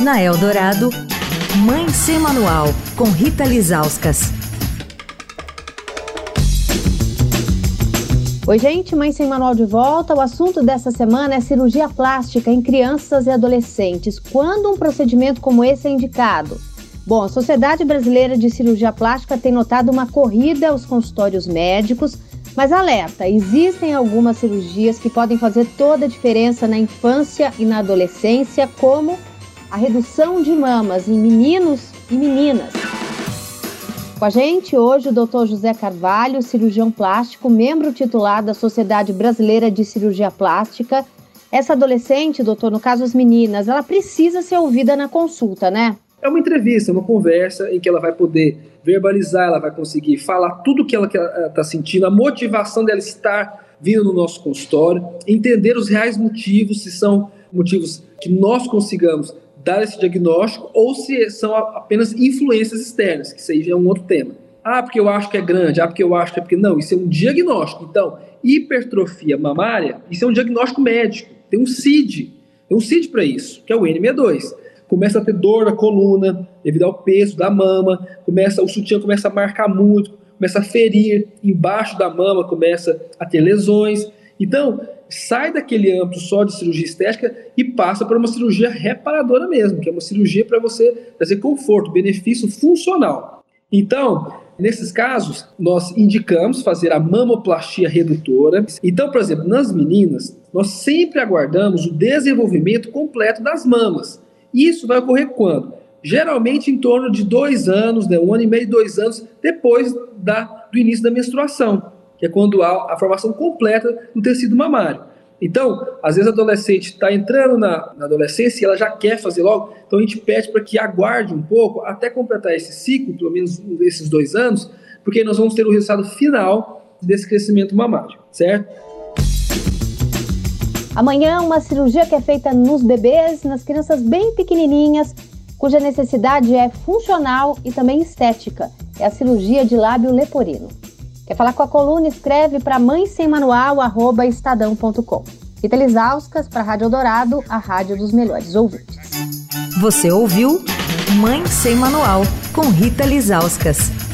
Na Eldorado, Mãe Sem Manual, com Rita Lizauskas. Oi, gente, Mãe Sem Manual de volta. O assunto dessa semana é cirurgia plástica em crianças e adolescentes. Quando um procedimento como esse é indicado? Bom, a Sociedade Brasileira de Cirurgia Plástica tem notado uma corrida aos consultórios médicos, mas alerta: existem algumas cirurgias que podem fazer toda a diferença na infância e na adolescência, como a redução de mamas em meninos e meninas. Com a gente hoje o Dr. José Carvalho, cirurgião plástico, membro titular da Sociedade Brasileira de Cirurgia Plástica. Essa adolescente, doutor, no caso as meninas, ela precisa ser ouvida na consulta, né? É uma entrevista, uma conversa em que ela vai poder verbalizar, ela vai conseguir falar tudo que ela está sentindo, a motivação dela estar vindo no nosso consultório, entender os reais motivos, se são motivos que nós consigamos dar esse diagnóstico ou se são apenas influências externas, que isso aí um outro tema. Ah, porque eu acho que é grande, ah, porque eu acho que é porque. Não, isso é um diagnóstico. Então, hipertrofia mamária, isso é um diagnóstico médico. Tem um CID, tem um CID para isso, que é o N62 começa a ter dor na coluna devido ao peso da mama, começa o sutiã começa a marcar muito, começa a ferir embaixo da mama, começa a ter lesões. Então, sai daquele âmbito só de cirurgia estética e passa para uma cirurgia reparadora mesmo, que é uma cirurgia para você trazer conforto, benefício funcional. Então, nesses casos, nós indicamos fazer a mamoplastia redutora. Então, por exemplo, nas meninas, nós sempre aguardamos o desenvolvimento completo das mamas. Isso vai ocorrer quando? Geralmente em torno de dois anos, né, um ano e meio, dois anos depois da, do início da menstruação, que é quando há a formação completa do tecido mamário. Então, às vezes a adolescente está entrando na, na, adolescência e ela já quer fazer logo, então a gente pede para que aguarde um pouco até completar esse ciclo, pelo menos esses dois anos, porque nós vamos ter o resultado final desse crescimento mamário, certo? Amanhã, uma cirurgia que é feita nos bebês, nas crianças bem pequenininhas, cuja necessidade é funcional e também estética. É a cirurgia de lábio leporino. Quer falar com a coluna? Escreve para mãe sem manual, arroba estadão.com. Lisauskas para a Rádio Dourado, a rádio dos melhores ouvintes. Você ouviu Mãe Sem Manual, com Rita Lisauskas.